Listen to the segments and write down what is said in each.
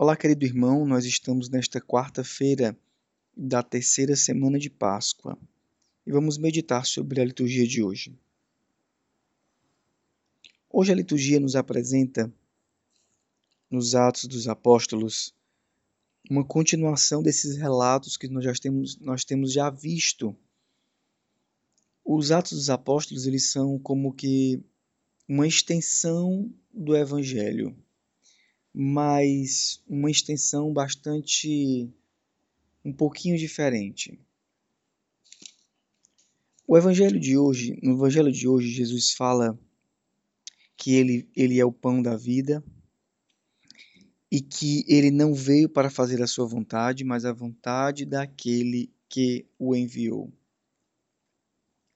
Olá, querido irmão, nós estamos nesta quarta-feira da terceira semana de Páscoa e vamos meditar sobre a liturgia de hoje. Hoje a liturgia nos apresenta, nos Atos dos Apóstolos, uma continuação desses relatos que nós já temos, nós temos já visto. Os Atos dos Apóstolos eles são como que uma extensão do Evangelho, mas uma extensão bastante um pouquinho diferente. O Evangelho de hoje, no Evangelho de hoje, Jesus fala que ele, ele é o pão da vida e que ele não veio para fazer a sua vontade, mas a vontade daquele que o enviou.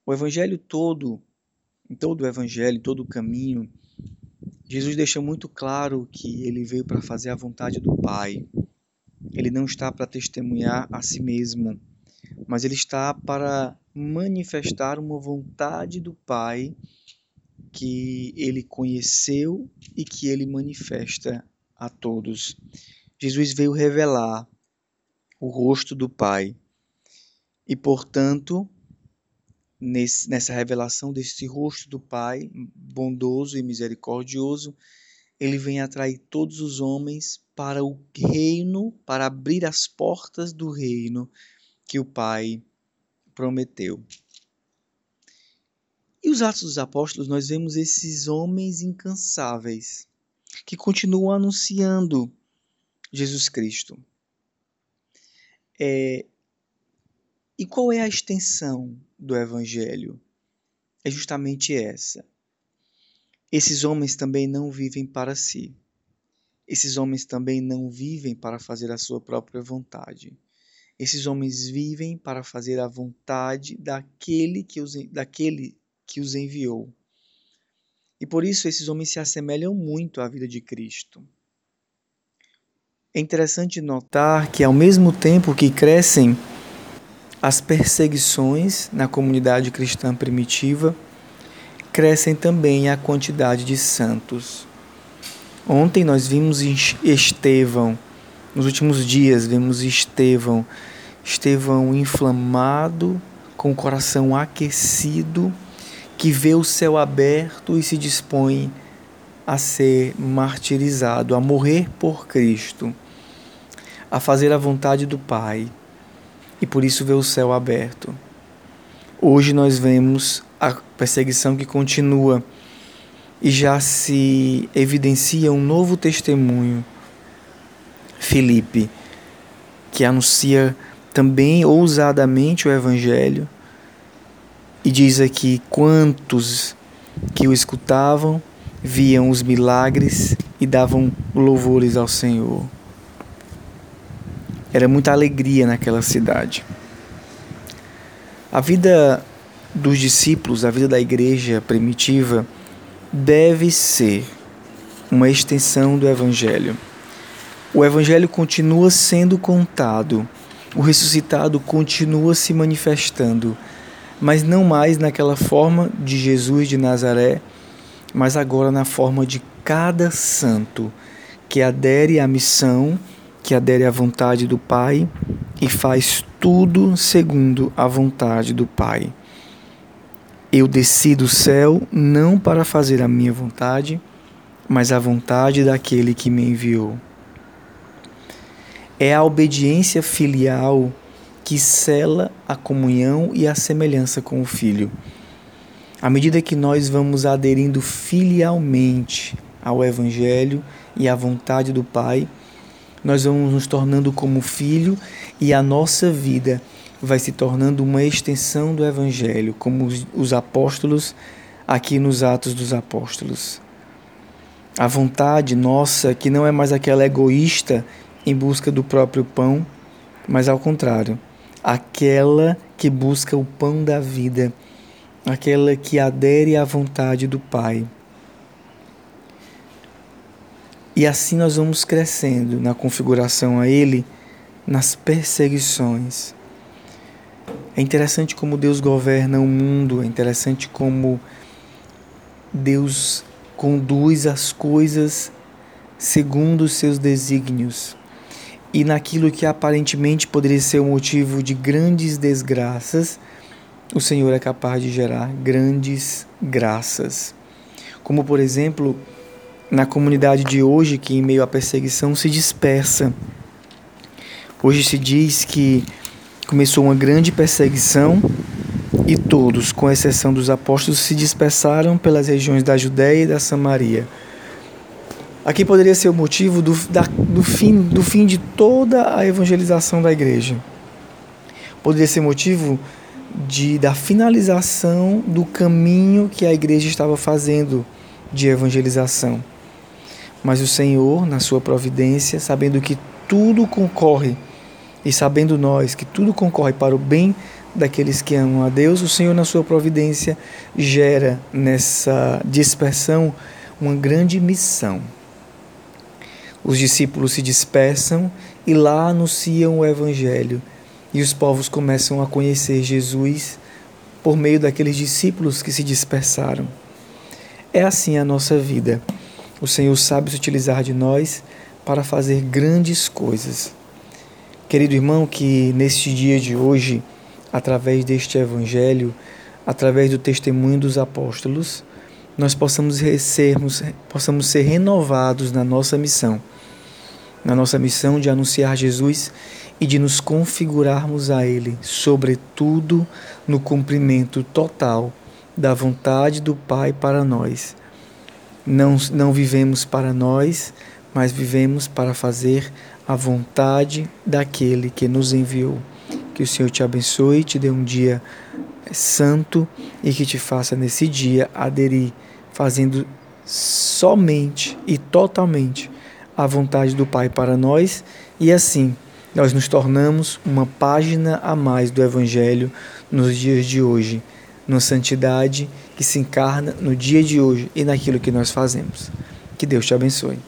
O Evangelho todo em todo o evangelho, todo o caminho, Jesus deixa muito claro que ele veio para fazer a vontade do Pai. Ele não está para testemunhar a si mesmo, mas ele está para manifestar uma vontade do Pai que ele conheceu e que ele manifesta a todos. Jesus veio revelar o rosto do Pai e, portanto, nesse, nessa revelação desse rosto do Pai, bondoso e misericordioso, ele vem atrair todos os homens para o reino, para abrir as portas do reino que o Pai prometeu. E os Atos dos Apóstolos, nós vemos esses homens incansáveis que continuam anunciando Jesus Cristo. É, e qual é a extensão do Evangelho? É justamente essa. Esses homens também não vivem para si. Esses homens também não vivem para fazer a sua própria vontade. Esses homens vivem para fazer a vontade daquele que os, daquele que os enviou. E por isso esses homens se assemelham muito à vida de Cristo. É interessante notar que, ao mesmo tempo que crescem as perseguições na comunidade cristã primitiva crescem também a quantidade de santos. Ontem nós vimos Estevão, nos últimos dias vimos Estevão, Estevão inflamado, com o coração aquecido, que vê o céu aberto e se dispõe a ser martirizado, a morrer por Cristo, a fazer a vontade do Pai e por isso vê o céu aberto. Hoje nós vemos a perseguição que continua e já se evidencia um novo testemunho. Filipe, que anuncia também ousadamente o Evangelho e diz aqui: quantos que o escutavam viam os milagres e davam louvores ao Senhor. Era muita alegria naquela cidade. A vida dos discípulos, a vida da igreja primitiva, deve ser uma extensão do Evangelho. O Evangelho continua sendo contado, o ressuscitado continua se manifestando, mas não mais naquela forma de Jesus de Nazaré, mas agora na forma de cada santo que adere à missão que adere à vontade do Pai e faz tudo segundo a vontade do Pai. Eu desci do céu não para fazer a minha vontade, mas a vontade daquele que me enviou. É a obediência filial que cela a comunhão e a semelhança com o Filho. À medida que nós vamos aderindo filialmente ao Evangelho e à vontade do Pai, nós vamos nos tornando como filho e a nossa vida vai se tornando uma extensão do Evangelho, como os apóstolos aqui nos Atos dos Apóstolos. A vontade nossa, que não é mais aquela egoísta em busca do próprio pão, mas ao contrário, aquela que busca o pão da vida, aquela que adere à vontade do Pai. E assim nós vamos crescendo na configuração a Ele, nas perseguições. É interessante como Deus governa o mundo, é interessante como Deus conduz as coisas segundo os seus desígnios. E naquilo que aparentemente poderia ser o motivo de grandes desgraças, o Senhor é capaz de gerar grandes graças. Como, por exemplo, na comunidade de hoje, que em meio à perseguição se dispersa. Hoje se diz que começou uma grande perseguição e todos, com exceção dos apóstolos, se dispersaram pelas regiões da Judéia e da Samaria. Aqui poderia ser o motivo do, da, do, fim, do fim de toda a evangelização da igreja. Poderia ser motivo de, da finalização do caminho que a igreja estava fazendo de evangelização. Mas o Senhor, na sua providência, sabendo que tudo concorre e sabendo nós que tudo concorre para o bem daqueles que amam a Deus, o Senhor, na sua providência, gera nessa dispersão uma grande missão. Os discípulos se dispersam e lá anunciam o Evangelho, e os povos começam a conhecer Jesus por meio daqueles discípulos que se dispersaram. É assim a nossa vida. O Senhor sabe se utilizar de nós para fazer grandes coisas. Querido irmão, que neste dia de hoje, através deste Evangelho, através do testemunho dos apóstolos, nós possamos, sermos, possamos ser renovados na nossa missão, na nossa missão de anunciar Jesus e de nos configurarmos a Ele, sobretudo no cumprimento total da vontade do Pai para nós. Não, não vivemos para nós, mas vivemos para fazer a vontade daquele que nos enviou. Que o Senhor te abençoe, te dê um dia santo e que te faça nesse dia aderir, fazendo somente e totalmente a vontade do Pai para nós e assim nós nos tornamos uma página a mais do Evangelho nos dias de hoje, numa santidade que se encarna no dia de hoje e naquilo que nós fazemos. Que Deus te abençoe.